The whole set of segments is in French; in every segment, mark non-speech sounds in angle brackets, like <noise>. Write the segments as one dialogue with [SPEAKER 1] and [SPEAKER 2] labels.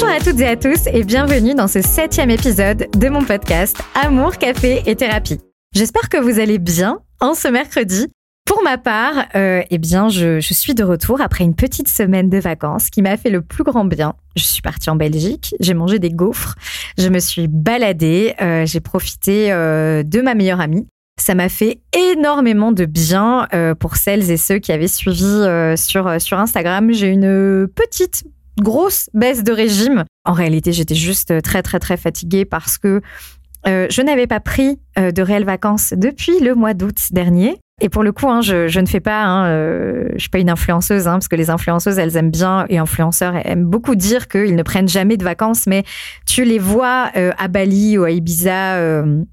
[SPEAKER 1] Bonjour à toutes et à tous et bienvenue dans ce septième épisode de mon podcast Amour, Café et Thérapie. J'espère que vous allez bien en ce mercredi. Pour ma part, euh, eh bien, je, suis de retour après une petite semaine de vacances qui m'a fait le plus grand bien. Je suis partie en Belgique, j'ai mangé des gaufres, je me suis baladée, euh, j'ai profité euh, de ma meilleure amie. Ça m'a fait énormément de bien pour celles et ceux qui avaient suivi sur, sur Instagram. J'ai une petite grosse baisse de régime. En réalité, j'étais juste très très très fatiguée parce que euh, je n'avais pas pris euh, de réelles vacances depuis le mois d'août dernier. Et pour le coup, hein, je, ne fais pas, hein, euh, je suis pas une influenceuse, hein, parce que les influenceuses, elles aiment bien, et influenceurs aiment beaucoup dire qu'ils ne prennent jamais de vacances, mais tu les vois euh, à Bali ou à Ibiza euh,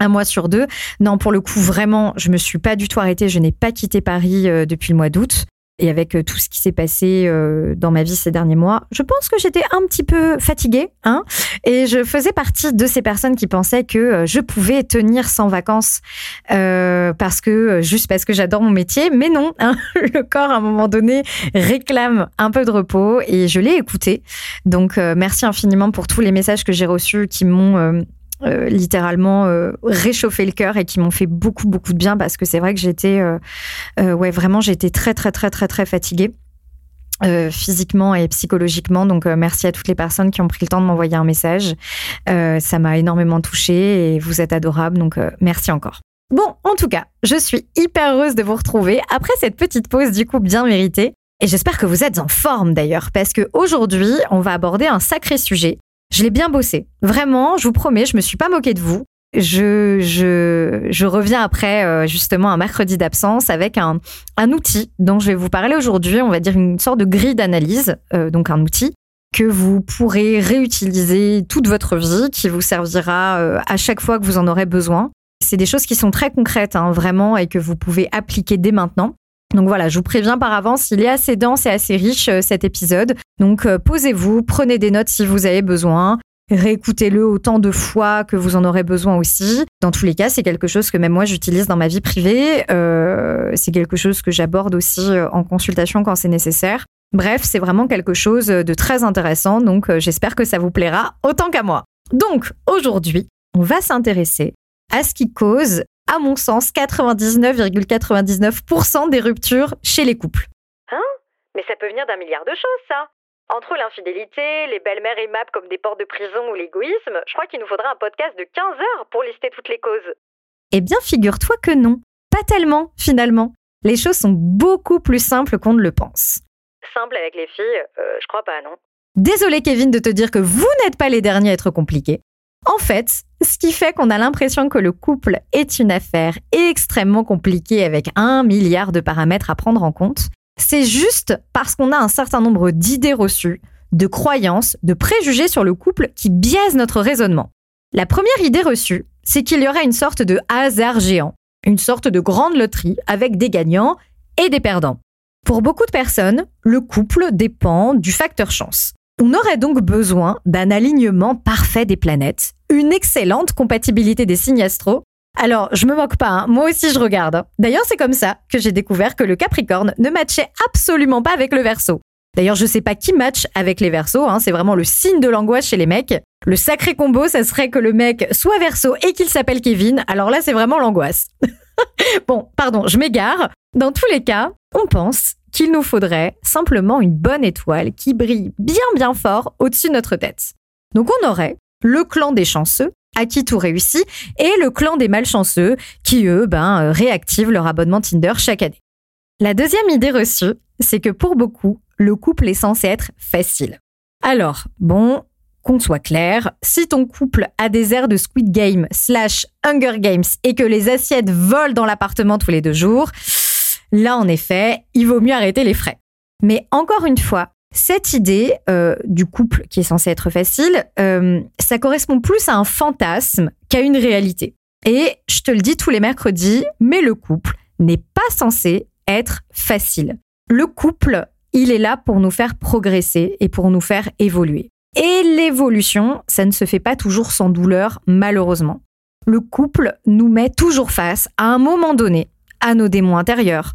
[SPEAKER 1] un mois sur deux. Non, pour le coup, vraiment, je me suis pas du tout arrêtée, je n'ai pas quitté Paris euh, depuis le mois d'août et avec euh, tout ce qui s'est passé euh, dans ma vie ces derniers mois, je pense que j'étais un petit peu fatiguée, hein, et je faisais partie de ces personnes qui pensaient que euh, je pouvais tenir sans vacances euh, parce que juste parce que j'adore mon métier, mais non, hein, <laughs> le corps à un moment donné réclame un peu de repos et je l'ai écouté. Donc merci infiniment pour tous les messages que j'ai reçus qui m'ont euh, euh, littéralement euh, réchauffé le cœur et qui m'ont fait beaucoup beaucoup de bien parce que c'est vrai que j'étais euh, euh, ouais vraiment j'étais très très très très très fatiguée physiquement et psychologiquement. Donc, merci à toutes les personnes qui ont pris le temps de m'envoyer un message. Ça m'a énormément touchée et vous êtes adorables. Donc, merci encore. Bon, en tout cas, je suis hyper heureuse de vous retrouver après cette petite pause du coup bien méritée. Et j'espère que vous êtes en forme d'ailleurs, parce que aujourd'hui, on va aborder un sacré sujet. Je l'ai bien bossé. Vraiment, je vous promets, je me suis pas moquée de vous. Je, je, je reviens après euh, justement un mercredi d'absence avec un, un outil dont je vais vous parler aujourd'hui. On va dire une sorte de grille d'analyse, euh, donc un outil que vous pourrez réutiliser toute votre vie, qui vous servira euh, à chaque fois que vous en aurez besoin. C'est des choses qui sont très concrètes, hein, vraiment, et que vous pouvez appliquer dès maintenant. Donc voilà, je vous préviens par avance, il est assez dense et assez riche euh, cet épisode. Donc euh, posez-vous, prenez des notes si vous avez besoin. Réécoutez-le autant de fois que vous en aurez besoin aussi. Dans tous les cas, c'est quelque chose que même moi j'utilise dans ma vie privée. Euh, c'est quelque chose que j'aborde aussi en consultation quand c'est nécessaire. Bref, c'est vraiment quelque chose de très intéressant, donc j'espère que ça vous plaira autant qu'à moi. Donc aujourd'hui, on va s'intéresser à ce qui cause, à mon sens, 99,99% des ruptures chez les couples.
[SPEAKER 2] Hein? Mais ça peut venir d'un milliard de choses, ça. Entre l'infidélité, les belles-mères aimables comme des portes de prison ou l'égoïsme, je crois qu'il nous faudra un podcast de 15 heures pour lister toutes les causes.
[SPEAKER 1] Eh bien, figure-toi que non. Pas tellement, finalement. Les choses sont beaucoup plus simples qu'on ne le pense.
[SPEAKER 2] Simple avec les filles, euh, je crois pas, non
[SPEAKER 1] Désolé Kevin de te dire que vous n'êtes pas les derniers à être compliqués. En fait, ce qui fait qu'on a l'impression que le couple est une affaire extrêmement compliquée avec un milliard de paramètres à prendre en compte, c'est juste parce qu'on a un certain nombre d'idées reçues, de croyances, de préjugés sur le couple qui biaisent notre raisonnement. La première idée reçue, c'est qu'il y aurait une sorte de hasard géant, une sorte de grande loterie avec des gagnants et des perdants. Pour beaucoup de personnes, le couple dépend du facteur chance. On aurait donc besoin d'un alignement parfait des planètes, une excellente compatibilité des signes astro. Alors, je me moque pas, hein, moi aussi je regarde. D'ailleurs, c'est comme ça que j'ai découvert que le Capricorne ne matchait absolument pas avec le Verseau. D'ailleurs, je sais pas qui match avec les Verseaux, hein, c'est vraiment le signe de l'angoisse chez les mecs. Le sacré combo, ça serait que le mec soit Verseau et qu'il s'appelle Kevin. Alors là, c'est vraiment l'angoisse. <laughs> bon, pardon, je m'égare. Dans tous les cas, on pense qu'il nous faudrait simplement une bonne étoile qui brille bien bien fort au-dessus de notre tête. Donc on aurait le clan des chanceux, à qui tout réussit, et le clan des malchanceux, qui eux, ben, euh, réactivent leur abonnement Tinder chaque année. La deuxième idée reçue, c'est que pour beaucoup, le couple est censé être facile. Alors, bon, qu'on soit clair, si ton couple a des airs de Squid Game slash Hunger Games et que les assiettes volent dans l'appartement tous les deux jours, là en effet, il vaut mieux arrêter les frais. Mais encore une fois, cette idée euh, du couple qui est censé être facile, euh, ça correspond plus à un fantasme qu'à une réalité. Et je te le dis tous les mercredis, mais le couple n'est pas censé être facile. Le couple, il est là pour nous faire progresser et pour nous faire évoluer. Et l'évolution, ça ne se fait pas toujours sans douleur, malheureusement. Le couple nous met toujours face, à un moment donné, à nos démons intérieurs,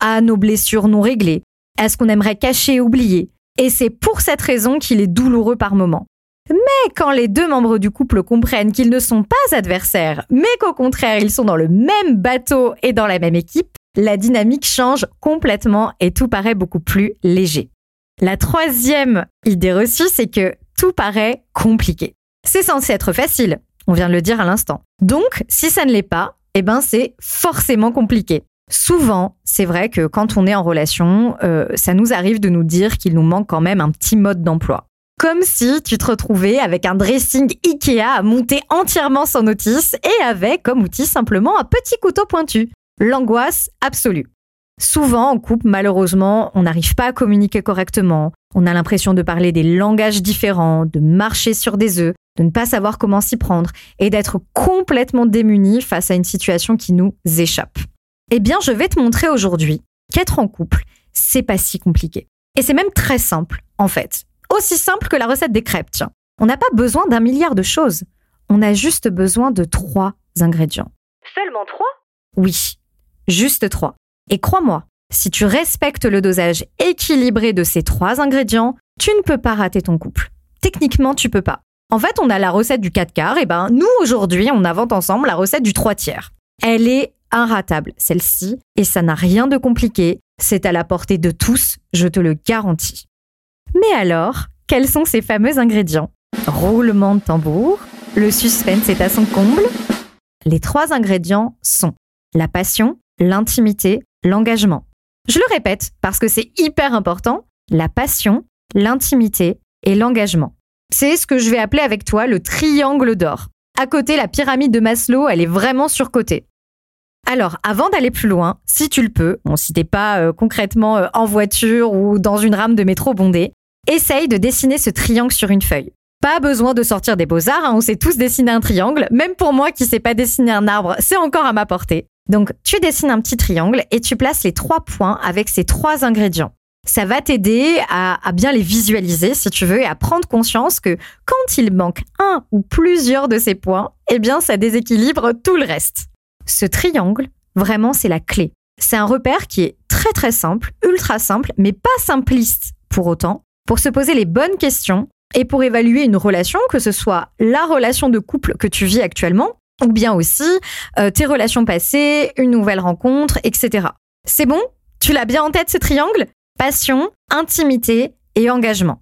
[SPEAKER 1] à nos blessures non réglées, à ce qu'on aimerait cacher et oublier. Et c'est pour cette raison qu'il est douloureux par moments. Mais quand les deux membres du couple comprennent qu'ils ne sont pas adversaires, mais qu'au contraire ils sont dans le même bateau et dans la même équipe, la dynamique change complètement et tout paraît beaucoup plus léger. La troisième idée reçue, c'est que tout paraît compliqué. C'est censé être facile, on vient de le dire à l'instant. Donc, si ça ne l'est pas, eh ben c'est forcément compliqué. Souvent, c'est vrai que quand on est en relation, euh, ça nous arrive de nous dire qu'il nous manque quand même un petit mode d'emploi. Comme si tu te retrouvais avec un dressing Ikea à monter entièrement sans notice et avec comme outil simplement un petit couteau pointu. L'angoisse absolue. Souvent, en couple, malheureusement, on n'arrive pas à communiquer correctement, on a l'impression de parler des langages différents, de marcher sur des œufs, de ne pas savoir comment s'y prendre et d'être complètement démuni face à une situation qui nous échappe. Eh bien, je vais te montrer aujourd'hui qu'être en couple, c'est pas si compliqué. Et c'est même très simple, en fait. Aussi simple que la recette des crêpes, tiens. On n'a pas besoin d'un milliard de choses. On a juste besoin de trois ingrédients.
[SPEAKER 2] Seulement trois?
[SPEAKER 1] Oui, juste trois. Et crois-moi, si tu respectes le dosage équilibré de ces trois ingrédients, tu ne peux pas rater ton couple. Techniquement, tu peux pas. En fait, on a la recette du 4 quarts, et ben nous aujourd'hui, on invente ensemble la recette du 3 tiers. Elle est inratable, celle-ci, et ça n'a rien de compliqué, c'est à la portée de tous, je te le garantis. Mais alors, quels sont ces fameux ingrédients? Roulement de tambour, le suspense est à son comble. Les trois ingrédients sont la passion, l'intimité, l'engagement. Je le répète parce que c'est hyper important, la passion, l'intimité et l'engagement. C'est ce que je vais appeler avec toi le triangle d'or. À côté, la pyramide de Maslow, elle est vraiment surcotée. Alors, avant d'aller plus loin, si tu le peux, bon, si t'es pas euh, concrètement euh, en voiture ou dans une rame de métro bondée, essaye de dessiner ce triangle sur une feuille. Pas besoin de sortir des beaux-arts, hein, on sait tous dessiner un triangle, même pour moi qui sais pas dessiner un arbre, c'est encore à ma portée. Donc, tu dessines un petit triangle et tu places les trois points avec ces trois ingrédients. Ça va t'aider à, à, bien les visualiser, si tu veux, et à prendre conscience que quand il manque un ou plusieurs de ces points, eh bien, ça déséquilibre tout le reste. Ce triangle, vraiment, c'est la clé. C'est un repère qui est très très simple, ultra simple, mais pas simpliste pour autant, pour se poser les bonnes questions et pour évaluer une relation, que ce soit la relation de couple que tu vis actuellement, ou bien aussi euh, tes relations passées, une nouvelle rencontre, etc. C'est bon? Tu l'as bien en tête ce triangle? Passion, intimité et engagement.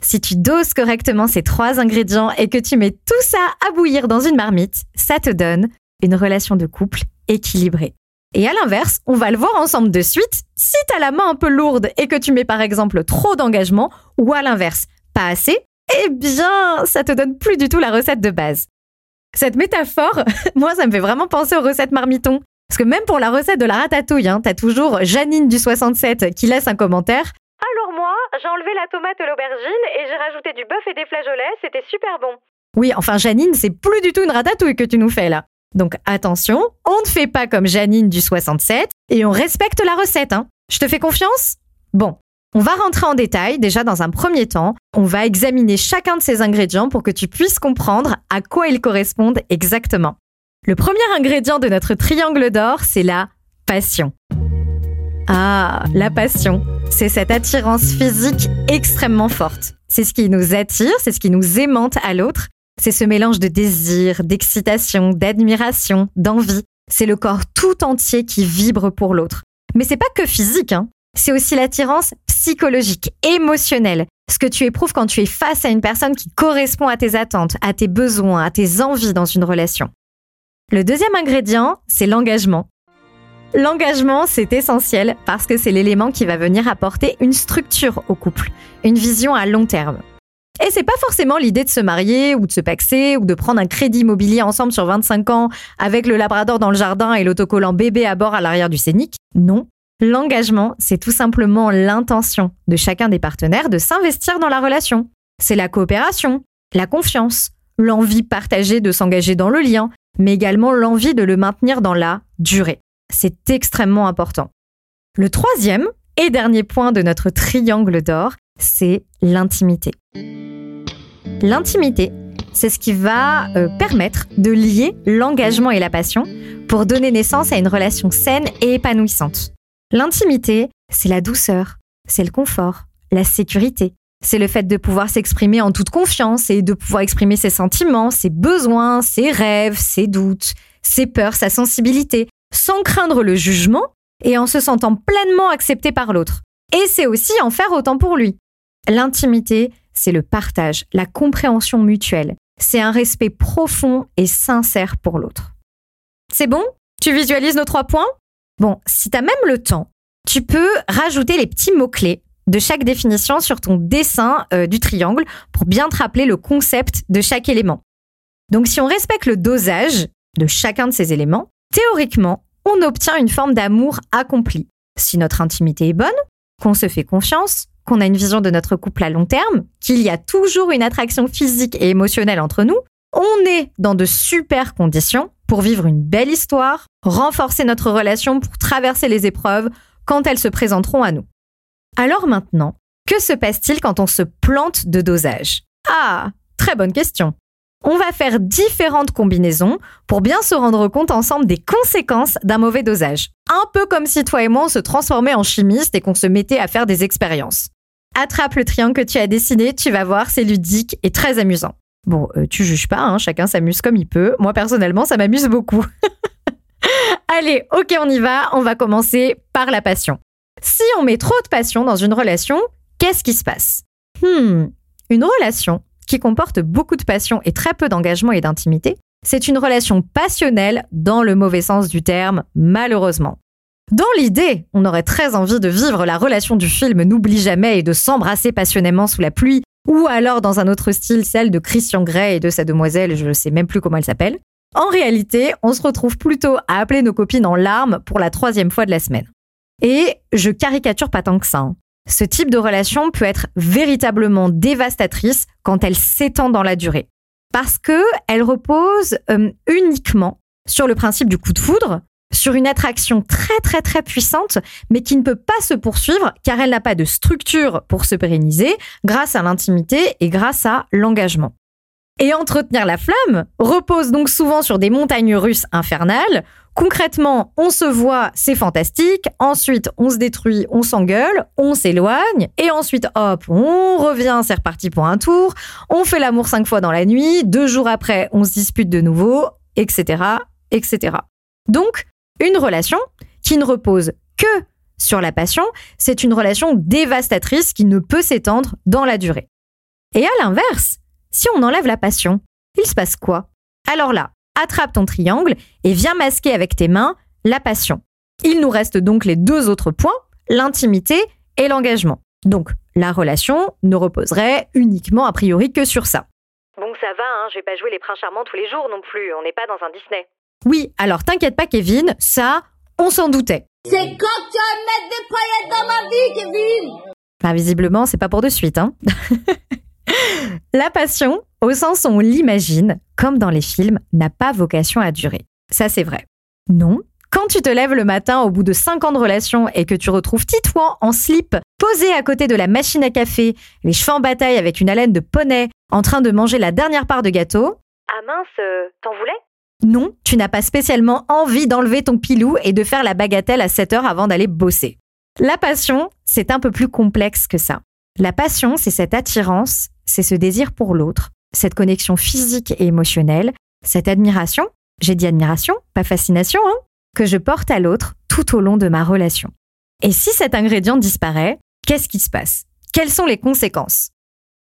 [SPEAKER 1] Si tu doses correctement ces trois ingrédients et que tu mets tout ça à bouillir dans une marmite, ça te donne une relation de couple équilibrée. Et à l'inverse, on va le voir ensemble de suite, si tu as la main un peu lourde et que tu mets par exemple trop d'engagement, ou à l'inverse, pas assez, eh bien, ça te donne plus du tout la recette de base. Cette métaphore, <laughs> moi, ça me fait vraiment penser aux recettes marmitons. Parce que même pour la recette de la ratatouille, hein, t'as toujours Janine du 67 qui laisse un commentaire.
[SPEAKER 2] Alors moi, j'ai enlevé la tomate et l'aubergine et j'ai rajouté du bœuf et des flageolets, c'était super bon.
[SPEAKER 1] Oui, enfin Janine, c'est plus du tout une ratatouille que tu nous fais là. Donc attention, on ne fait pas comme Janine du 67 et on respecte la recette. Hein. Je te fais confiance? Bon, on va rentrer en détail. Déjà, dans un premier temps, on va examiner chacun de ces ingrédients pour que tu puisses comprendre à quoi ils correspondent exactement. Le premier ingrédient de notre triangle d'or, c'est la passion. Ah, la passion, c'est cette attirance physique extrêmement forte. C'est ce qui nous attire, c'est ce qui nous aimante à l'autre. C'est ce mélange de désir, d'excitation, d'admiration, d'envie. C'est le corps tout entier qui vibre pour l'autre. Mais c'est pas que physique, hein c'est aussi l'attirance psychologique, émotionnelle. Ce que tu éprouves quand tu es face à une personne qui correspond à tes attentes, à tes besoins, à tes envies dans une relation. Le deuxième ingrédient, c'est l'engagement. L'engagement, c'est essentiel parce que c'est l'élément qui va venir apporter une structure au couple, une vision à long terme. Et c'est pas forcément l'idée de se marier ou de se paxer ou de prendre un crédit immobilier ensemble sur 25 ans avec le labrador dans le jardin et l'autocollant bébé à bord à l'arrière du scénic. Non, L'engagement, c'est tout simplement l'intention de chacun des partenaires de s'investir dans la relation. C'est la coopération, la confiance, l'envie partagée de s'engager dans le lien, mais également l'envie de le maintenir dans la durée. C'est extrêmement important. Le troisième et dernier point de notre triangle d'or, c'est l'intimité. L'intimité, c'est ce qui va euh, permettre de lier l'engagement et la passion pour donner naissance à une relation saine et épanouissante. L'intimité, c'est la douceur, c'est le confort, la sécurité. C'est le fait de pouvoir s'exprimer en toute confiance et de pouvoir exprimer ses sentiments, ses besoins, ses rêves, ses doutes, ses peurs, sa sensibilité, sans craindre le jugement et en se sentant pleinement accepté par l'autre. Et c'est aussi en faire autant pour lui. L'intimité, c'est le partage, la compréhension mutuelle. C'est un respect profond et sincère pour l'autre. C'est bon? Tu visualises nos trois points? Bon, si tu as même le temps, tu peux rajouter les petits mots-clés de chaque définition sur ton dessin euh, du triangle pour bien te rappeler le concept de chaque élément. Donc si on respecte le dosage de chacun de ces éléments, théoriquement, on obtient une forme d'amour accompli. Si notre intimité est bonne, qu'on se fait confiance, qu'on a une vision de notre couple à long terme, qu'il y a toujours une attraction physique et émotionnelle entre nous, on est dans de super conditions pour vivre une belle histoire, renforcer notre relation pour traverser les épreuves quand elles se présenteront à nous. Alors maintenant, que se passe-t-il quand on se plante de dosage? Ah, très bonne question. On va faire différentes combinaisons pour bien se rendre compte ensemble des conséquences d'un mauvais dosage. Un peu comme si toi et moi on se transformait en chimiste et qu'on se mettait à faire des expériences. Attrape le triangle que tu as dessiné, tu vas voir, c'est ludique et très amusant. Bon, euh, tu juges pas, hein, chacun s'amuse comme il peut. Moi personnellement, ça m'amuse beaucoup. <laughs> Allez, ok, on y va. On va commencer par la passion. Si on met trop de passion dans une relation, qu'est-ce qui se passe? Hmm, une relation qui comporte beaucoup de passion et très peu d'engagement et d'intimité, c'est une relation passionnelle dans le mauvais sens du terme, malheureusement. Dans l'idée, on aurait très envie de vivre la relation du film N'oublie jamais et de s'embrasser passionnément sous la pluie, ou alors dans un autre style, celle de Christian Grey et de sa demoiselle, je ne sais même plus comment elle s'appelle. En réalité, on se retrouve plutôt à appeler nos copines en larmes pour la troisième fois de la semaine. Et je caricature pas tant que ça. Hein. Ce type de relation peut être véritablement dévastatrice quand elle s'étend dans la durée. Parce que elle repose euh, uniquement sur le principe du coup de foudre, sur une attraction très très très puissante, mais qui ne peut pas se poursuivre car elle n'a pas de structure pour se pérenniser grâce à l'intimité et grâce à l'engagement. Et entretenir la flamme repose donc souvent sur des montagnes russes infernales. Concrètement, on se voit, c'est fantastique. Ensuite, on se détruit, on s'engueule, on s'éloigne. Et ensuite, hop, on revient, c'est reparti pour un tour. On fait l'amour cinq fois dans la nuit. Deux jours après, on se dispute de nouveau, etc., etc. Donc, une relation qui ne repose que sur la passion, c'est une relation dévastatrice qui ne peut s'étendre dans la durée. Et à l'inverse, si on enlève la passion, il se passe quoi? Alors là, attrape ton triangle et viens masquer avec tes mains la passion. Il nous reste donc les deux autres points, l'intimité et l'engagement. Donc, la relation ne reposerait uniquement a priori que sur ça.
[SPEAKER 2] Bon, ça va, hein, je vais pas jouer les princes charmants tous les jours non plus, on n'est pas dans un Disney.
[SPEAKER 1] Oui, alors t'inquiète pas Kevin, ça, on s'en doutait.
[SPEAKER 3] C'est quand tu vas mettre des paillettes dans ma vie, Kevin?
[SPEAKER 1] Bah visiblement, c'est pas pour de suite, hein. <laughs> La passion, au sens où on l'imagine, comme dans les films, n'a pas vocation à durer. Ça, c'est vrai. Non. Quand tu te lèves le matin au bout de 5 ans de relation et que tu retrouves Titouan en slip, posé à côté de la machine à café, les cheveux en bataille avec une haleine de poney, en train de manger la dernière part de gâteau.
[SPEAKER 2] Ah mince, euh, t'en voulais?
[SPEAKER 1] Non, tu n'as pas spécialement envie d'enlever ton pilou et de faire la bagatelle à 7 heures avant d'aller bosser. La passion, c'est un peu plus complexe que ça. La passion, c'est cette attirance, c'est ce désir pour l'autre, cette connexion physique et émotionnelle, cette admiration, j'ai dit admiration, pas fascination, hein, que je porte à l'autre tout au long de ma relation. Et si cet ingrédient disparaît, qu'est-ce qui se passe? Quelles sont les conséquences?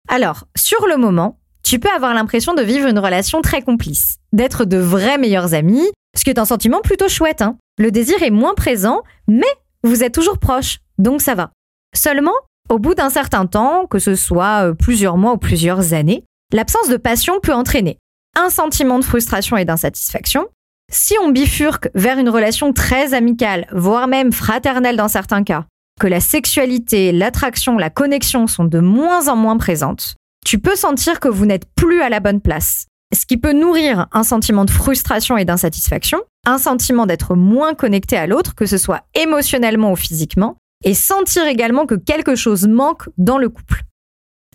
[SPEAKER 1] Alors, sur le moment, tu peux avoir l'impression de vivre une relation très complice, d'être de vrais meilleurs amis, ce qui est un sentiment plutôt chouette. Hein. Le désir est moins présent, mais vous êtes toujours proches, donc ça va. Seulement, au bout d'un certain temps, que ce soit euh, plusieurs mois ou plusieurs années, l'absence de passion peut entraîner un sentiment de frustration et d'insatisfaction. Si on bifurque vers une relation très amicale, voire même fraternelle dans certains cas, que la sexualité, l'attraction, la connexion sont de moins en moins présentes, tu peux sentir que vous n'êtes plus à la bonne place. Ce qui peut nourrir un sentiment de frustration et d'insatisfaction, un sentiment d'être moins connecté à l'autre, que ce soit émotionnellement ou physiquement, et sentir également que quelque chose manque dans le couple.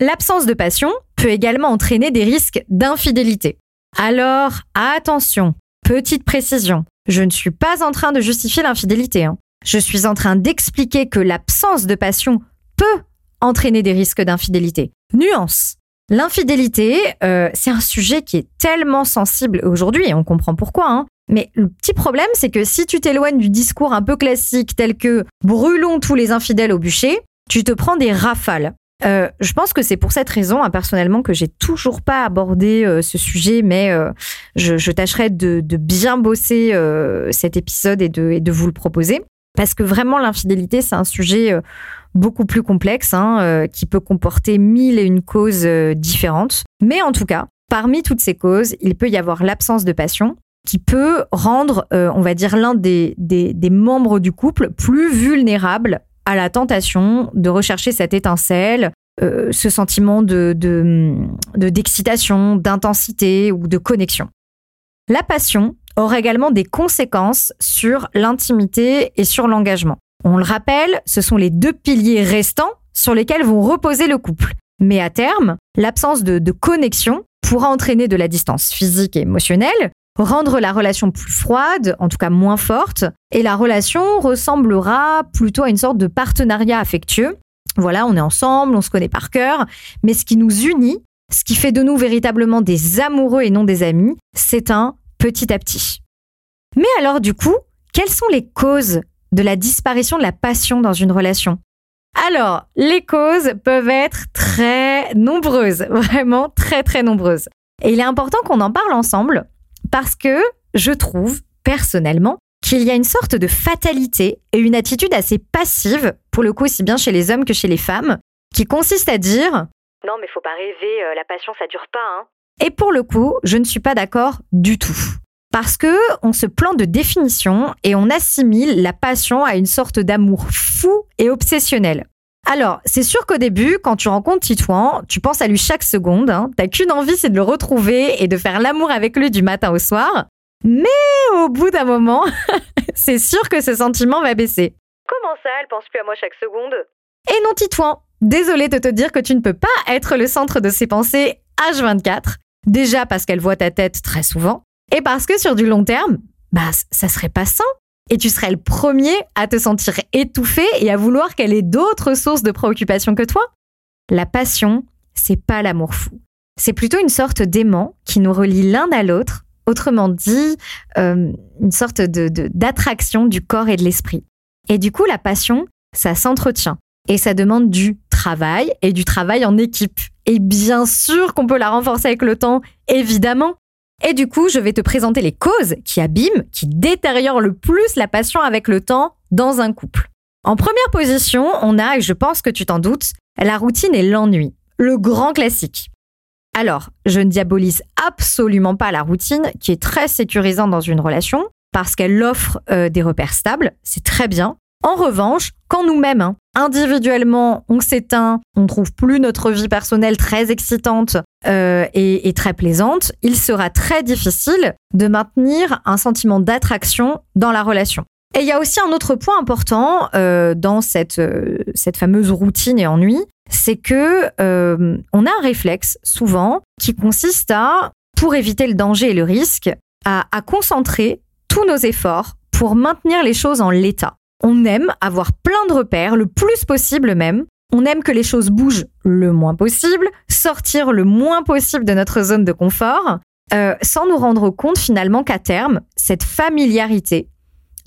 [SPEAKER 1] L'absence de passion peut également entraîner des risques d'infidélité. Alors, attention, petite précision, je ne suis pas en train de justifier l'infidélité. Hein. Je suis en train d'expliquer que l'absence de passion peut entraîner des risques d'infidélité. Nuance. L'infidélité, euh, c'est un sujet qui est tellement sensible aujourd'hui, et on comprend pourquoi. Hein. Mais le petit problème, c'est que si tu t'éloignes du discours un peu classique tel que brûlons tous les infidèles au bûcher, tu te prends des rafales. Euh, je pense que c'est pour cette raison, hein, personnellement, que j'ai toujours pas abordé euh, ce sujet, mais euh, je, tâcherai de, bien bosser cet épisode et de, et de vous le proposer. Parce que vraiment, l'infidélité, c'est un sujet beaucoup plus complexe, hein, qui peut comporter mille et une causes différentes. Mais en tout cas, parmi toutes ces causes, il peut y avoir l'absence de passion, qui peut rendre, on va dire, l'un des, membres du couple plus vulnérable à la tentation de rechercher cette étincelle, euh, ce sentiment de, d'excitation, d'intensité ou de connexion. La passion aura également des conséquences sur l'intimité et sur l'engagement. On le rappelle, ce sont les deux piliers restants sur lesquels vont reposer le couple. Mais à terme, l'absence de, de connexion pourra entraîner de la distance physique et émotionnelle, rendre la relation plus froide, en tout cas moins forte, et la relation ressemblera plutôt à une sorte de partenariat affectueux. Voilà, on est ensemble, on se connaît par cœur, mais ce qui nous unit, ce qui fait de nous véritablement des amoureux et non des amis, c'est un petit à petit. Mais alors du coup, quelles sont les causes de la disparition de la passion dans une relation? Alors, les causes peuvent être très nombreuses, <laughs> vraiment très très nombreuses. Et il est important qu'on en parle ensemble parce que je trouve, personnellement, qu'il y a une sorte de fatalité et une attitude assez passive, pour le coup aussi bien chez les hommes que chez les femmes, qui consiste à dire
[SPEAKER 2] Non mais faut pas rêver, euh, la passion ça dure pas, hein.
[SPEAKER 1] Et pour le coup, je ne suis pas d'accord du tout. Parce que on se plante de définition et on assimile la passion à une sorte d'amour fou et obsessionnel. Alors, c'est sûr qu'au début, quand tu rencontres Titouan, tu penses à lui chaque seconde. Hein. T'as qu'une envie, c'est de le retrouver et de faire l'amour avec lui du matin au soir. Mais au bout d'un moment, <laughs> c'est sûr que ce sentiment va baisser.
[SPEAKER 2] Comment ça, elle pense plus à moi chaque seconde?
[SPEAKER 1] Et non, Titouan, désolé de te dire que tu ne peux pas être le centre de ses pensées H24. Déjà parce qu'elle voit ta tête très souvent, et parce que sur du long terme, bah, ça serait pas sain et tu serais le premier à te sentir étouffé et à vouloir qu'elle ait d'autres sources de préoccupation que toi. La passion, c'est pas l'amour fou. C'est plutôt une sorte d'aimant qui nous relie l'un à l'autre, autrement dit, euh, une sorte de, d'attraction du corps et de l'esprit. Et du coup, la passion, ça s'entretient et ça demande du travail et du travail en équipe. Et bien sûr qu'on peut la renforcer avec le temps, évidemment. Et du coup, je vais te présenter les causes qui abîment, qui détériorent le plus la passion avec le temps dans un couple. En première position, on a, et je pense que tu t'en doutes, la routine et l'ennui. Le grand classique. Alors, je ne diabolise absolument pas la routine, qui est très sécurisante dans une relation, parce qu'elle offre euh, des repères stables, c'est très bien. En revanche, quand nous-mêmes, hein, individuellement, on s'éteint, on ne trouve plus notre vie personnelle très excitante euh, et, très plaisante, il sera très difficile de maintenir un sentiment d'attraction dans la relation. Et il y a aussi un autre point important euh, dans euh, cette fameuse routine et ennui, c'est que on a un réflexe souvent qui consiste à, pour éviter le danger et le risque, à concentrer tous nos efforts pour maintenir les choses en l'état. On aime avoir plein de repères, le plus possible même. On aime que les choses bougent le moins possible, sortir le moins possible de notre zone de confort, euh, sans nous rendre compte finalement qu'à terme, cette familiarité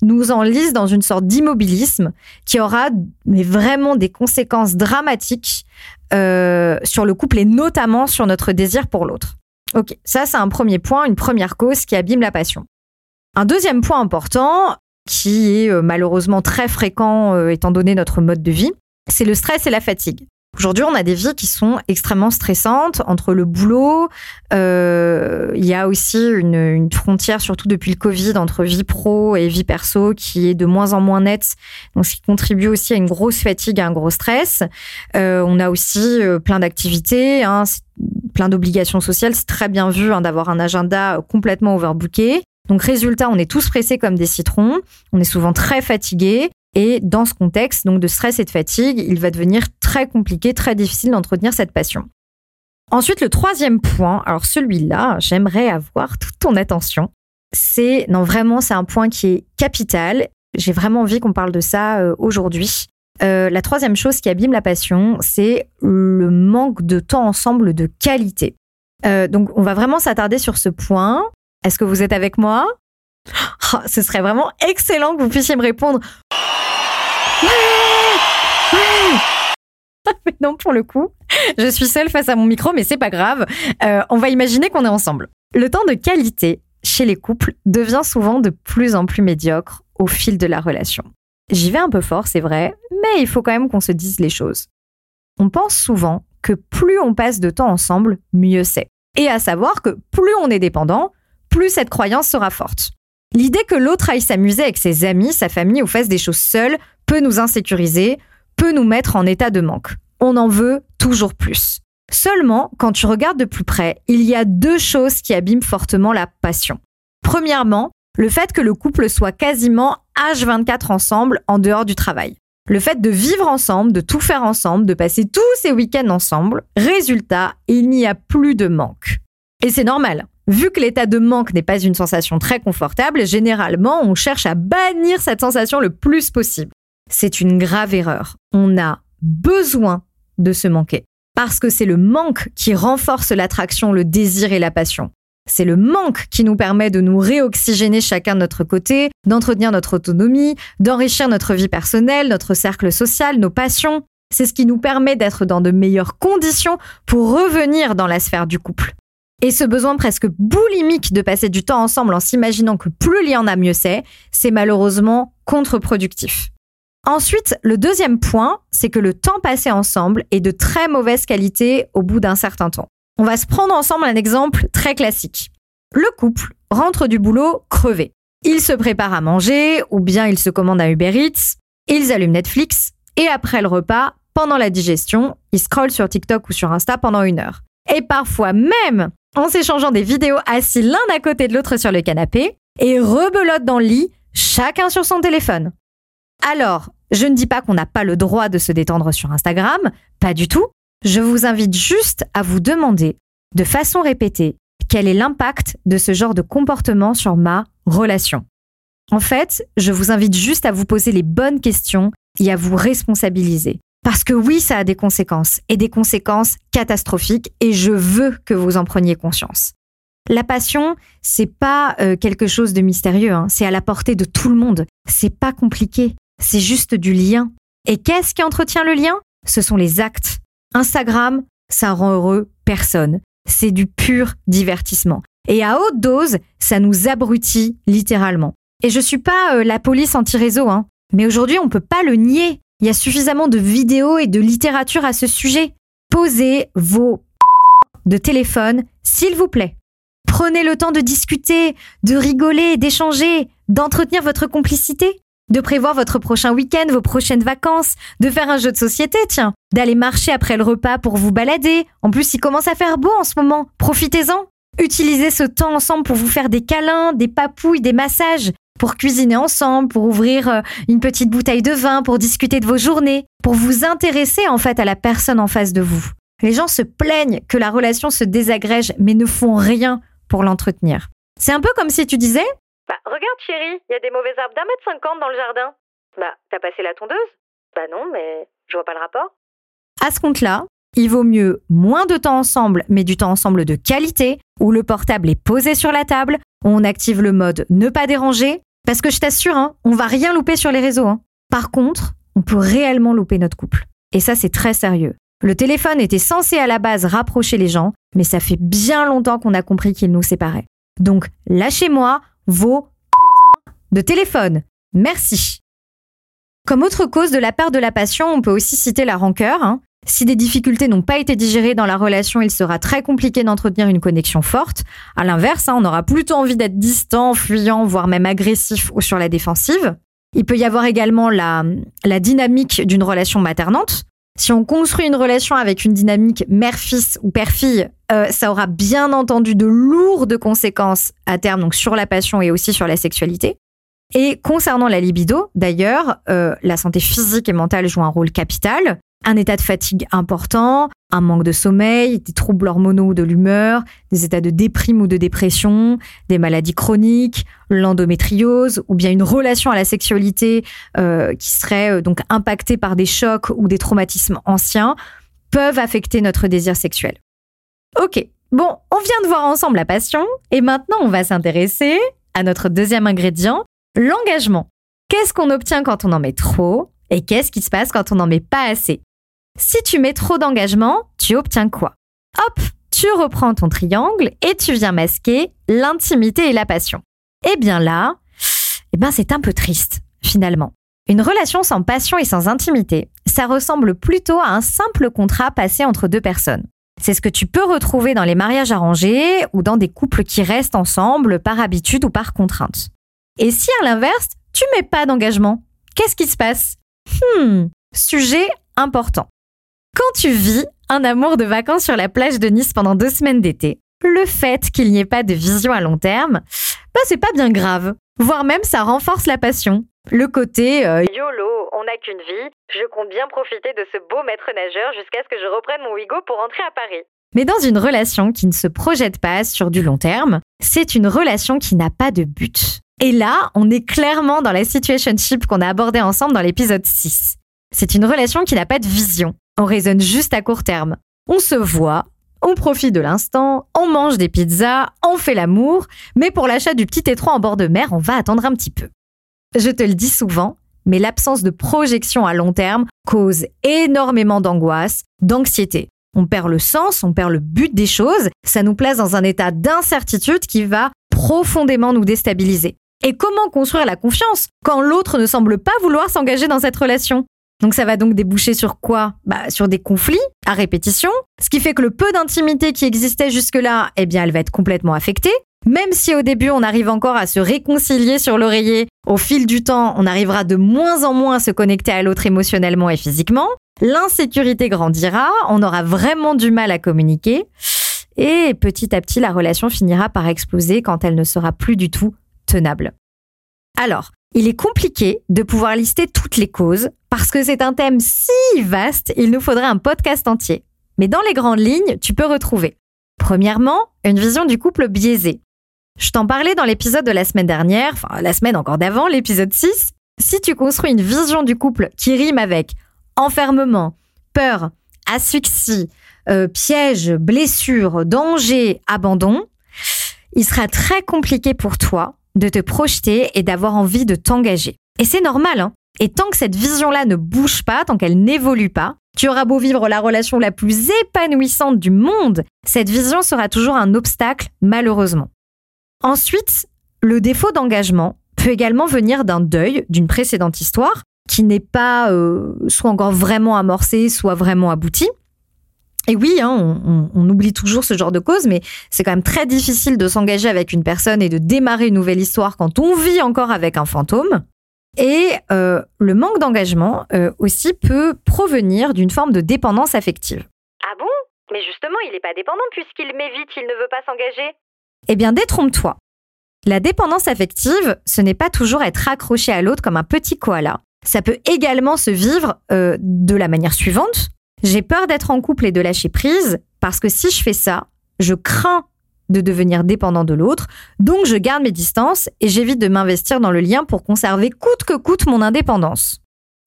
[SPEAKER 1] nous enlise dans une sorte d'immobilisme qui aura mais vraiment des conséquences dramatiques euh, sur le couple et notamment sur notre désir pour l'autre. Ok, ça c'est un premier point, une première cause qui abîme la passion. Un deuxième point important, qui est euh, malheureusement très fréquent euh, étant donné notre mode de vie, c'est le stress et la fatigue. Aujourd'hui, on a des vies qui sont extrêmement stressantes entre le boulot. Euh, il y a aussi une, frontière, surtout depuis le Covid, entre vie pro et vie perso qui est de moins en moins nette. Donc, ce qui contribue aussi à une grosse fatigue, à un gros stress. On a aussi plein d'activités, hein, plein d'obligations sociales. C'est très bien vu hein, d'avoir un agenda complètement overbooké. Donc résultat, on est tous pressés comme des citrons, on est souvent très fatigués et dans ce contexte donc de stress et de fatigue, il va devenir très compliqué, très difficile d'entretenir cette passion. Ensuite, le troisième point, alors celui-là, j'aimerais avoir toute ton attention. C'est non vraiment, c'est un point qui est capital. J'ai vraiment envie qu'on parle de ça euh, aujourd'hui. euh, la troisième chose qui abîme la passion, c'est le manque de temps ensemble de qualité. Euh, donc, on va vraiment s'attarder sur ce point. Est-ce que vous êtes avec moi? Oh, Ce serait vraiment excellent que vous puissiez me répondre. Ouais, ouais. <laughs> Non, pour le coup, je suis seule face à mon micro, mais c'est pas grave. Euh, on va imaginer qu'on est ensemble. Le temps de qualité chez les couples devient souvent de plus en plus médiocre au fil de la relation. J'y vais un peu fort, c'est vrai, mais il faut quand même qu'on se dise les choses. On pense souvent que plus on passe de temps ensemble, mieux c'est. Et à savoir que plus on est dépendant, plus cette croyance sera forte. L'idée que l'autre aille s'amuser avec ses amis, sa famille ou fasse des choses seul peut nous insécuriser, peut nous mettre en état de manque. On en veut toujours plus. Seulement, quand tu regardes de plus près, il y a deux choses qui abîment fortement la passion. Premièrement, le fait que le couple soit quasiment H24 ensemble en dehors du travail. Le fait de vivre ensemble, de tout faire ensemble, de passer tous ces week-ends ensemble. Résultat, il n'y a plus de manque. Et c'est normal. Vu que l'état de manque n'est pas une sensation très confortable, généralement, on cherche à bannir cette sensation le plus possible. C'est une grave erreur. On a besoin de se manquer. Parce que c'est le manque qui renforce l'attraction, le désir et la passion. C'est le manque qui nous permet de nous réoxygéner chacun de notre côté, d'entretenir notre autonomie, d'enrichir notre vie personnelle, notre cercle social, nos passions. C'est ce qui nous permet d'être dans de meilleures conditions pour revenir dans la sphère du couple. Et ce besoin presque boulimique de passer du temps ensemble en s'imaginant que plus il y en a, mieux c'est, c'est malheureusement contre-productif. Ensuite, le deuxième point, c'est que le temps passé ensemble est de très mauvaise qualité au bout d'un certain temps. On va se prendre ensemble un exemple très classique. Le couple rentre du boulot crevé. Il se prépare à manger ou bien il se commande un Uber Eats, ils allument Netflix et après le repas, pendant la digestion, ils scrollent sur TikTok ou sur Insta pendant une heure. Et parfois même en s'échangeant des vidéos assis l'un à côté de l'autre sur le canapé et rebelote dans le lit, chacun sur son téléphone. Alors, je ne dis pas qu'on n'a pas le droit de se détendre sur Instagram, pas du tout. Je vous invite juste à vous demander, de façon répétée, quel est l'impact de ce genre de comportement sur ma relation. En fait, je vous invite juste à vous poser les bonnes questions et à vous responsabiliser. Parce que oui, ça a des conséquences, et des conséquences catastrophiques, et je veux que vous en preniez conscience. La passion, c'est pas euh, quelque chose de mystérieux, hein. c'est à la portée de tout le monde. C'est pas compliqué c'est juste du lien. Et qu'est-ce qui entretient le lien? Ce sont les actes. Instagram, ça rend heureux personne. C'est du pur divertissement. Et à haute dose, ça nous abrutit littéralement. Et je suis pas euh, la police anti-réseau, hein. Mais aujourd'hui, on peut pas le nier. Il y a suffisamment de vidéos et de littérature à ce sujet. Posez vos de téléphone, s'il vous plaît. Prenez le temps de discuter, de rigoler, d'échanger, d'entretenir votre complicité de prévoir votre prochain week-end, vos prochaines vacances, de faire un jeu de société, tiens, d'aller marcher après le repas pour vous balader. En plus, il commence à faire beau en ce moment. Profitez-en. Utilisez ce temps ensemble pour vous faire des câlins, des papouilles, des massages, pour cuisiner ensemble, pour ouvrir euh, une petite bouteille de vin, pour discuter de vos journées, pour vous intéresser en fait à la personne en face de vous. Les gens se plaignent que la relation se désagrège, mais ne font rien pour l'entretenir. C'est un peu comme si tu disais
[SPEAKER 2] bah, regarde, chérie, il y a des mauvais arbres d'un mètre cinquante dans le jardin. Bah, t'as passé la tondeuse? Bah non, mais je vois pas le rapport.
[SPEAKER 1] À ce compte-là, il vaut mieux moins de temps ensemble, mais du temps ensemble de qualité, où le portable est posé sur la table, où on active le mode ne pas déranger, parce que je t'assure, hein, on va rien louper sur les réseaux. Hein. Par contre, on peut réellement louper notre couple. Et ça, c'est très sérieux. Le téléphone était censé à la base rapprocher les gens, mais ça fait bien longtemps qu'on a compris qu'il nous séparait. Donc, lâchez-moi, vos de téléphone. Merci. Comme autre cause de la perte de la passion, on peut aussi citer la rancœur. Hein. Si des difficultés n'ont pas été digérées dans la relation, il sera très compliqué d'entretenir une connexion forte. À l'inverse, hein, on aura plutôt envie d'être distant, fuyant, voire même agressif ou sur la défensive. Il peut y avoir également la, dynamique d'une relation maternante. Si on construit une relation avec une dynamique mère-fils ou père-fille, euh, ça aura bien entendu de lourdes conséquences à terme donc sur la passion et aussi sur la sexualité. Et concernant la libido, d'ailleurs, euh, la santé physique et mentale joue un rôle capital. Un état de fatigue important, un manque de sommeil, des troubles hormonaux ou de l'humeur, des états de déprime ou de dépression, des maladies chroniques, l'endométriose ou bien une relation à la sexualité euh, qui serait euh, donc impactée par des chocs ou des traumatismes anciens peuvent affecter notre désir sexuel. Ok, bon, on vient de voir ensemble la passion et maintenant on va s'intéresser à notre deuxième ingrédient, l'engagement. Qu'est-ce qu'on obtient quand on en met trop et qu'est-ce qui se passe quand on n'en met pas assez? Si tu mets trop d'engagement, tu obtiens quoi? Hop, tu reprends ton triangle et tu viens masquer l'intimité et la passion. Eh bien là, eh ben c'est un peu triste, finalement. Une relation sans passion et sans intimité, ça ressemble plutôt à un simple contrat passé entre deux personnes. C'est ce que tu peux retrouver dans les mariages arrangés ou dans des couples qui restent ensemble par habitude ou par contrainte. Et si à l'inverse, tu mets pas d'engagement, qu'est-ce qui se passe? Hmm, sujet important. Quand tu vis un amour de vacances sur la plage de Nice pendant deux semaines d'été, le fait qu'il n'y ait pas de vision à long terme, bah c'est pas bien grave. Voire même ça renforce la passion. Le côté euh,
[SPEAKER 2] YOLO, on n'a qu'une vie, je compte bien profiter de ce beau maître nageur jusqu'à ce que je reprenne mon Wigo pour rentrer à Paris.
[SPEAKER 1] Mais dans une relation qui ne se projette pas sur du long terme, c'est une relation qui n'a pas de but. Et là, on est clairement dans la situationship qu'on a abordée ensemble dans l'épisode 6. C'est une relation qui n'a pas de vision. On raisonne juste à court terme. On se voit, on profite de l'instant, on mange des pizzas, on fait l'amour, mais pour l'achat du petit étroit en bord de mer, on va attendre un petit peu. Je te le dis souvent, mais l'absence de projection à long terme cause énormément d'angoisse, d'anxiété. On perd le sens, on perd le but des choses, ça nous place dans un état d'incertitude qui va profondément nous déstabiliser. Et comment construire la confiance quand l'autre ne semble pas vouloir s'engager dans cette relation? Donc ça va donc déboucher sur quoi? Bah, Sur des conflits à répétition, ce qui fait que le peu d'intimité qui existait jusque-là, eh bien elle va être complètement affectée. Même si au début on arrive encore à se réconcilier sur l'oreiller, au fil du temps on arrivera de moins en moins à se connecter à l'autre émotionnellement et physiquement, l'insécurité grandira, on aura vraiment du mal à communiquer, et petit à petit la relation finira par exploser quand elle ne sera plus du tout tenable. Alors, il est compliqué de pouvoir lister toutes les causes parce que c'est un thème si vaste, il nous faudrait un podcast entier. Mais dans les grandes lignes, tu peux retrouver. Premièrement, une vision du couple biaisée. Je t'en parlais dans l'épisode de la semaine dernière, enfin la semaine encore d'avant, l'épisode 6. Si tu construis une vision du couple qui rime avec enfermement, peur, asphyxie, euh, piège, blessure, danger, abandon, il sera très compliqué pour toi de te projeter et d'avoir envie de t'engager. Et c'est normal, hein. Et tant que cette vision-là ne bouge pas, tant qu'elle n'évolue pas, tu auras beau vivre la relation la plus épanouissante du monde, cette vision sera toujours un obstacle, malheureusement. Ensuite, le défaut d'engagement peut également venir d'un deuil d'une précédente histoire qui n'est pas euh, soit encore vraiment amorcé, soit vraiment abouti. Et oui, hein, on, oublie toujours ce genre de cause, mais c'est quand même très difficile de s'engager avec une personne et de démarrer une nouvelle histoire quand on vit encore avec un fantôme. Et euh, le manque d'engagement euh, aussi peut provenir d'une forme de dépendance affective.
[SPEAKER 2] Ah bon? Mais justement, il n'est pas dépendant puisqu'il m'évite, il ne veut pas s'engager.
[SPEAKER 1] Eh bien, détrompe-toi. La dépendance affective, ce n'est pas toujours être accroché à l'autre comme un petit koala. Ça peut également se vivre euh, de la manière suivante. J'ai peur d'être en couple et de lâcher prise parce que si je fais ça, je crains de devenir dépendant de l'autre, donc je garde mes distances et j'évite de m'investir dans le lien pour conserver coûte que coûte mon indépendance.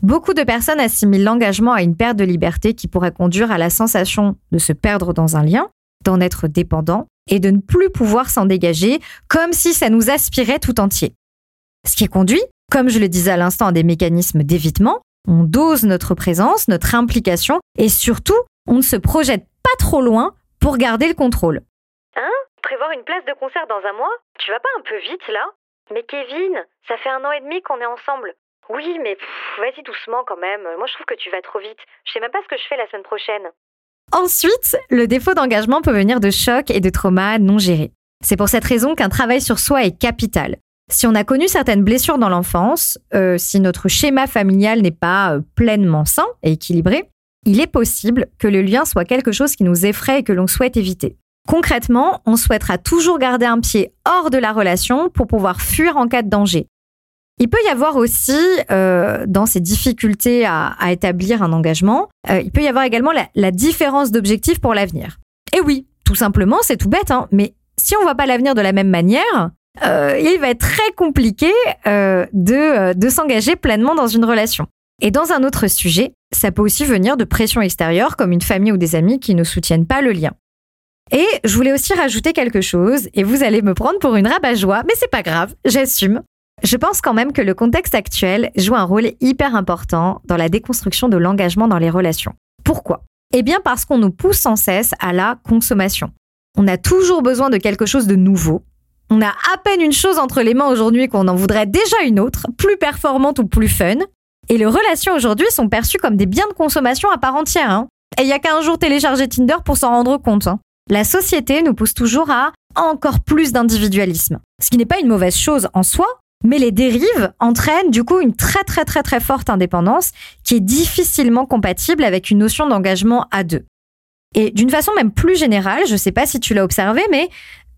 [SPEAKER 1] Beaucoup de personnes assimilent l'engagement à une perte de liberté qui pourrait conduire à la sensation de se perdre dans un lien, d'en être dépendant et de ne plus pouvoir s'en dégager comme si ça nous aspirait tout entier. Ce qui conduit, comme je le disais à l'instant, à des mécanismes d'évitement, on dose notre présence, notre implication et surtout, on ne se projette pas trop loin pour garder le contrôle.
[SPEAKER 2] Hein? Prévoir une place de concert dans un mois? Tu vas pas un peu vite là? Mais Kevin, ça fait un an et demi qu'on est ensemble. Oui, mais vas-y doucement quand même. Moi je trouve que tu vas trop vite. Je sais même pas ce que je fais la semaine prochaine.
[SPEAKER 1] Ensuite, le défaut d'engagement peut venir de chocs et de traumas non gérés. C'est pour cette raison qu'un travail sur soi est capital. Si on a connu certaines blessures dans l'enfance, euh, si notre schéma familial n'est pas euh, pleinement sain et équilibré, il est possible que le lien soit quelque chose qui nous effraie et que l'on souhaite éviter. Concrètement, on souhaitera toujours garder un pied hors de la relation pour pouvoir fuir en cas de danger. Il peut y avoir aussi, euh, dans ces difficultés à, établir un engagement, il peut y avoir également la, différence d'objectifs pour l'avenir. Et oui, tout simplement, c'est tout bête, hein, mais si on voit pas l'avenir de la même manière, euh, il va être très compliqué euh, de, euh, de s'engager pleinement dans une relation. Et dans un autre sujet, ça peut aussi venir de pression extérieure, comme une famille ou des amis qui ne soutiennent pas le lien. Et je voulais aussi rajouter quelque chose, et vous allez me prendre pour une rabat-joie, mais c'est pas grave, j'assume. Je pense quand même que le contexte actuel joue un rôle hyper important dans la déconstruction de l'engagement dans les relations. Pourquoi? Eh bien parce qu'on nous pousse sans cesse à la consommation. On a toujours besoin de quelque chose de nouveau. On a à peine une chose entre les mains aujourd'hui qu'on en voudrait déjà une autre, plus performante ou plus fun. Et les relations aujourd'hui sont perçues comme des biens de consommation à part entière. Hein. Et il y a qu'un jour télécharger Tinder pour s'en rendre compte. Hein. La société nous pousse toujours à encore plus d'individualisme. Ce qui n'est pas une mauvaise chose en soi, mais les dérives entraînent du coup une très très très très forte indépendance qui est difficilement compatible avec une notion d'engagement à deux. Et d'une façon même plus générale, je ne sais pas si tu l'as observé, mais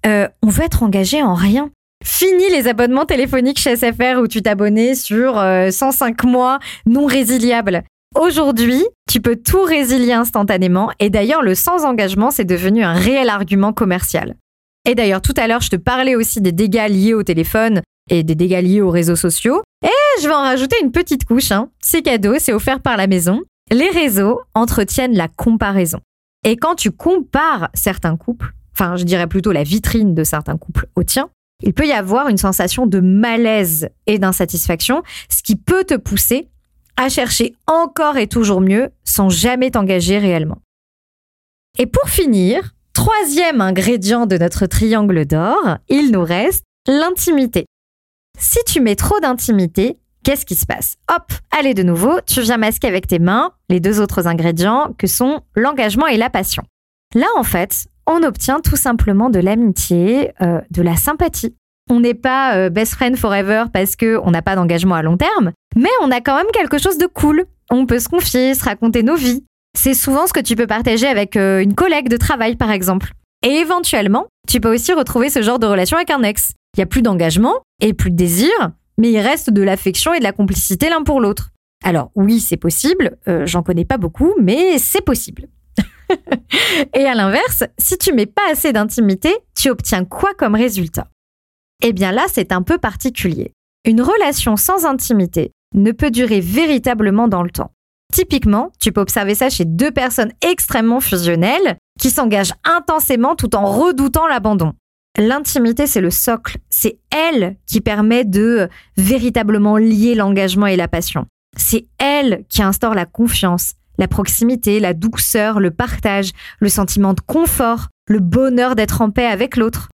[SPEAKER 1] euh, on veut être engagé en rien. Fini les abonnements téléphoniques chez SFR où tu t'abonnais sur euh, 105 mois non résiliables. Aujourd'hui, tu peux tout résilier instantanément et d'ailleurs le sans engagement c'est devenu un réel argument commercial. Et d'ailleurs tout à l'heure je te parlais aussi des dégâts liés au téléphone et des dégâts liés aux réseaux sociaux. Et je vais en rajouter une petite couche. Hein. C'est cadeau, c'est offert par la maison. Les réseaux entretiennent la comparaison. Et quand tu compares certains couples, enfin je dirais plutôt la vitrine de certains couples au tien, il peut y avoir une sensation de malaise et d'insatisfaction, ce qui peut te pousser à chercher encore et toujours mieux sans jamais t'engager réellement. Et pour finir, troisième ingrédient de notre triangle d'or, il nous reste l'intimité. Si tu mets trop d'intimité, qu'est-ce qui se passe? Hop, allez de nouveau, tu viens masquer avec tes mains les deux autres ingrédients que sont l'engagement et la passion. Là, en fait, on obtient tout simplement de l'amitié, euh, de la sympathie. On n'est pas euh, best friend forever parce que on n'a pas d'engagement à long terme, mais on a quand même quelque chose de cool. On peut se confier, se raconter nos vies. C'est souvent ce que tu peux partager avec euh, une collègue de travail, par exemple. Et éventuellement, tu peux aussi retrouver ce genre de relation avec un ex. Il n'y a plus d'engagement et plus de désir, mais il reste de l'affection et de la complicité l'un pour l'autre. Alors oui, c'est possible, j'en connais pas beaucoup, mais c'est possible. <laughs> et à l'inverse, si tu mets pas assez d'intimité, tu obtiens quoi comme résultat? Eh bien là, c'est un peu particulier. Une relation sans intimité ne peut durer véritablement dans le temps. Typiquement, tu peux observer ça chez deux personnes extrêmement fusionnelles qui s'engagent intensément tout en redoutant l'abandon. L'intimité, c'est le socle. C'est elle qui permet de véritablement lier l'engagement et la passion. C'est elle qui instaure la confiance, la proximité, la douceur, le partage, le sentiment de confort, le bonheur d'être en paix avec l'autre.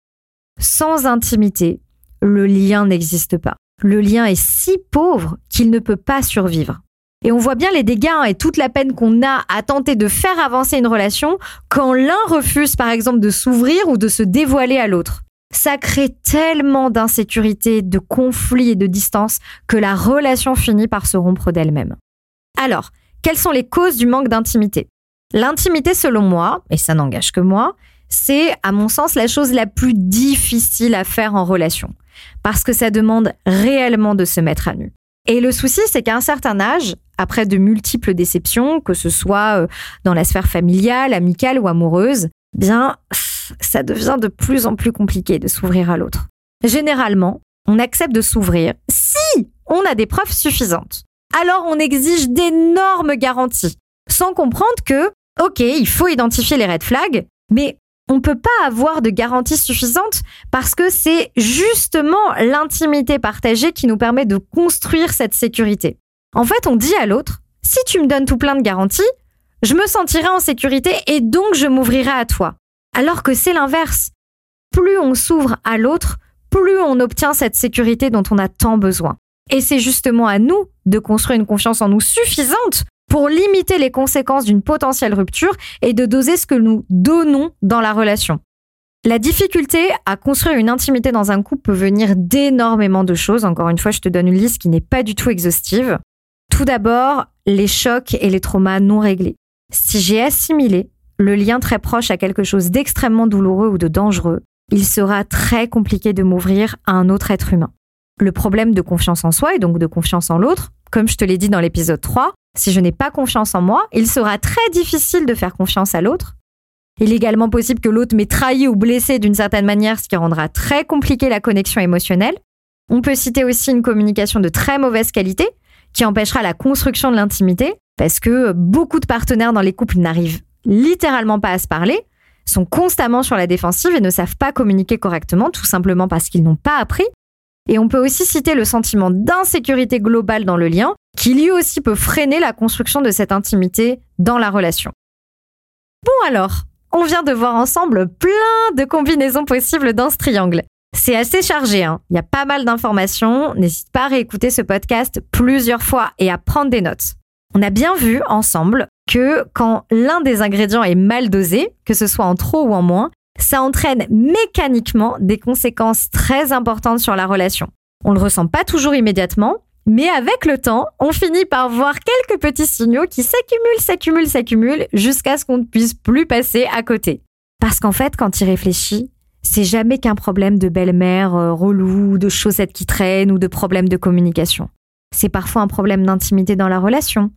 [SPEAKER 1] Sans intimité, le lien n'existe pas. Le lien est si pauvre qu'il ne peut pas survivre. Et on voit bien les dégâts et toute la peine qu'on a à tenter de faire avancer une relation quand l'un refuse par exemple de s'ouvrir ou de se dévoiler à l'autre. Ça crée tellement d'insécurité, de conflits et de distance que la relation finit par se rompre d'elle-même. Alors, quelles sont les causes du manque d'intimité? L'intimité, selon moi, et ça n'engage que moi, c'est, à mon sens, la chose la plus difficile à faire en relation, parce que ça demande réellement de se mettre à nu. Et le souci, c'est qu'à un certain âge, après de multiples déceptions, que ce soit euh, dans la sphère familiale, amicale ou amoureuse, bien, ça devient de plus en plus compliqué de s'ouvrir à l'autre. Généralement, on accepte de s'ouvrir si on a des preuves suffisantes. Alors on exige d'énormes garanties, sans comprendre que, ok, il faut identifier les red flags, mais on peut pas avoir de garanties suffisantes parce que c'est justement l'intimité partagée qui nous permet de construire cette sécurité. En fait, on dit à l'autre, si tu me donnes tout plein de garanties, je me sentirai en sécurité et donc je m'ouvrirai à toi. Alors que c'est l'inverse. Plus on s'ouvre à l'autre, plus on obtient cette sécurité dont on a tant besoin. Et c'est justement à nous de construire une confiance en nous suffisante pour limiter les conséquences d'une potentielle rupture et de doser ce que nous donnons dans la relation. La difficulté à construire une intimité dans un couple peut venir d'énormément de choses. Encore une fois, je te donne une liste qui n'est pas du tout exhaustive. Tout d'abord, les chocs et les traumas non réglés. Si j'ai assimilé le lien très proche à quelque chose d'extrêmement douloureux ou de dangereux, il sera très compliqué de m'ouvrir à un autre être humain. Le problème de confiance en soi et donc de confiance en l'autre. Comme je te l'ai dit dans l'épisode 3, si je n'ai pas confiance en moi, il sera très difficile de faire confiance à l'autre. Il est également possible que l'autre m'ait trahi ou blessé d'une certaine manière, ce qui rendra très compliqué la connexion émotionnelle. On peut citer aussi une communication de très mauvaise qualité, qui empêchera la construction de l'intimité, parce que beaucoup de partenaires dans les couples n'arrivent littéralement pas à se parler, sont constamment sur la défensive et ne savent pas communiquer correctement, tout simplement parce qu'ils n'ont pas appris. Et on peut aussi citer le sentiment d'insécurité globale dans le lien, qui lui aussi peut freiner la construction de cette intimité dans la relation. Bon alors, on vient de voir ensemble plein de combinaisons possibles dans ce triangle. C'est assez chargé, hein. il y a pas mal d'informations, n'hésite pas à réécouter ce podcast plusieurs fois et à prendre des notes. On a bien vu ensemble que quand l'un des ingrédients est mal dosé, que ce soit en trop ou en moins, ça entraîne mécaniquement des conséquences très importantes sur la relation. On le ressent pas toujours immédiatement, mais avec le temps, on finit par voir quelques petits signaux qui s'accumulent, s'accumulent, s'accumulent jusqu'à ce qu'on ne puisse plus passer à côté. Parce qu'en fait, quand il réfléchit, c'est jamais qu'un problème de belle-mère euh, relou, de chaussettes qui traînent ou de problème de communication. C'est parfois un problème d'intimité dans la relation,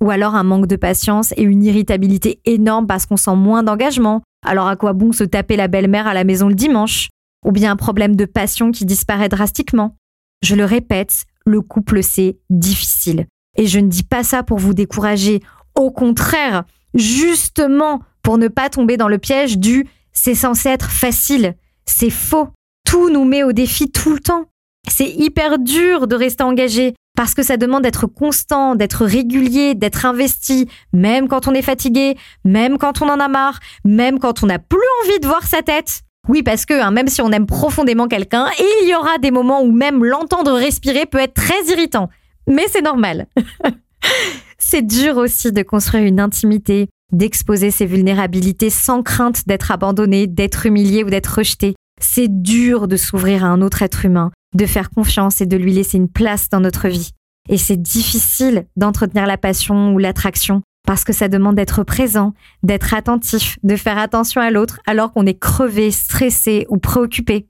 [SPEAKER 1] ou alors un manque de patience et une irritabilité énorme parce qu'on sent moins d'engagement. Alors à quoi bon se taper la belle-mère à la maison le dimanche? Ou bien un problème de passion qui disparaît drastiquement? Je le répète, le couple c'est difficile. Et je ne dis pas ça pour vous décourager. Au contraire, justement pour ne pas tomber dans le piège du c'est censé être facile. C'est faux. Tout nous met au défi tout le temps. C'est hyper dur de rester engagé parce que ça demande d'être constant, d'être régulier, d'être investi, même quand on est fatigué, même quand on en a marre, même quand on n'a plus envie de voir sa tête. Oui, parce que hein, même si on aime profondément quelqu'un, il y aura des moments où même l'entendre respirer peut être très irritant. Mais c'est normal. <laughs> c'est dur aussi de construire une intimité, d'exposer ses vulnérabilités sans crainte d'être abandonné, d'être humilié ou d'être rejeté. C'est dur de s'ouvrir à un autre être humain, de faire confiance et de lui laisser une place dans notre vie. Et c'est difficile d'entretenir la passion ou l'attraction parce que ça demande d'être présent, d'être attentif, de faire attention à l'autre alors qu'on est crevé, stressé ou préoccupé.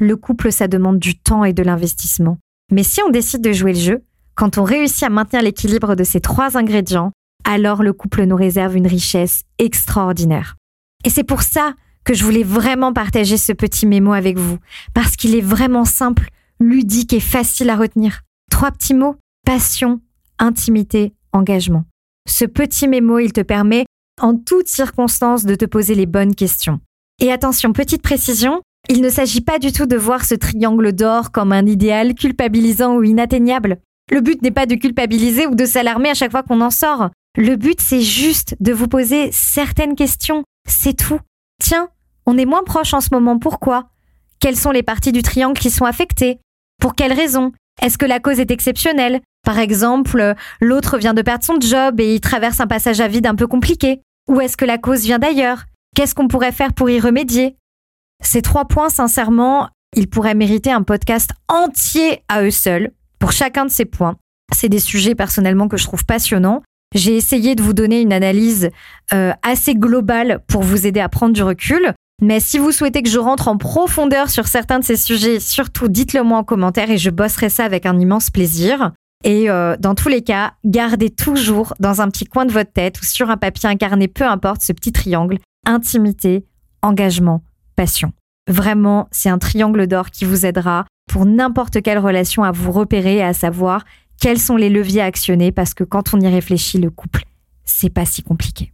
[SPEAKER 1] Le couple, ça demande du temps et de l'investissement. Mais si on décide de jouer le jeu, quand on réussit à maintenir l'équilibre de ces trois ingrédients, alors le couple nous réserve une richesse extraordinaire. Et c'est pour ça que je voulais vraiment partager ce petit mémo avec vous, parce qu'il est vraiment simple, ludique et facile à retenir. Trois petits mots, passion, intimité, engagement. Ce petit mémo, il te permet en toutes circonstances de te poser les bonnes questions. Et attention, petite précision, il ne s'agit pas du tout de voir ce triangle d'or comme un idéal culpabilisant ou inatteignable. Le but n'est pas de culpabiliser ou de s'alarmer à chaque fois qu'on en sort. Le but, c'est juste de vous poser certaines questions. C'est tout. Tiens, on est moins proche en ce moment. Pourquoi? Quelles sont les parties du triangle qui sont affectées? Pour quelles raisons? Est-ce que la cause est exceptionnelle? Par exemple, l'autre vient de perdre son job et il traverse un passage à vide un peu compliqué. Ou est-ce que la cause vient d'ailleurs? Qu'est-ce qu'on pourrait faire pour y remédier? Ces trois points, sincèrement, ils pourraient mériter un podcast entier à eux seuls, pour chacun de ces points. C'est des sujets personnellement que je trouve passionnants j'ai essayé de vous donner une analyse euh, assez globale pour vous aider à prendre du recul. Mais si vous souhaitez que je rentre en profondeur sur certains de ces sujets, surtout dites-le moi en commentaire et je bosserai ça avec un immense plaisir. Et euh, dans tous les cas, gardez toujours dans un petit coin de votre tête ou sur un papier incarné, peu importe, ce petit triangle, intimité, engagement, passion. Vraiment, c'est un triangle d'or qui vous aidera pour n'importe quelle relation à vous repérer et à savoir quels sont les leviers à actionner? Parce que quand on y réfléchit, le couple, c'est pas si compliqué.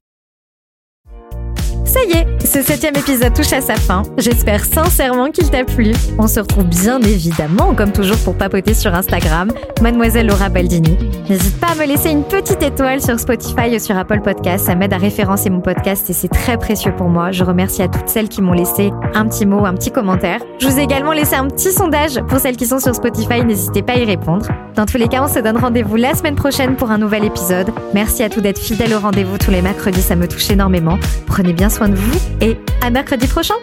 [SPEAKER 1] Ça y est, ce septième épisode touche à sa fin. J'espère sincèrement qu'il t'a plu. On se retrouve bien évidemment, comme toujours, pour papoter sur Instagram, Mademoiselle Laura Baldini. N'hésite pas à me laisser une petite étoile sur Spotify ou sur Apple Podcast. Ça m'aide à référencer mon podcast et c'est très précieux pour moi. Je remercie à toutes celles qui m'ont laissé un petit mot, un petit commentaire. Je vous ai également laissé un petit sondage pour celles qui sont sur Spotify. N'hésitez pas à y répondre. Dans tous les cas, on se donne rendez-vous la semaine prochaine pour un nouvel épisode. Merci à tous d'être fidèles au rendez-vous tous les mercredis. Ça me touche énormément. Prenez bien et à mercredi prochain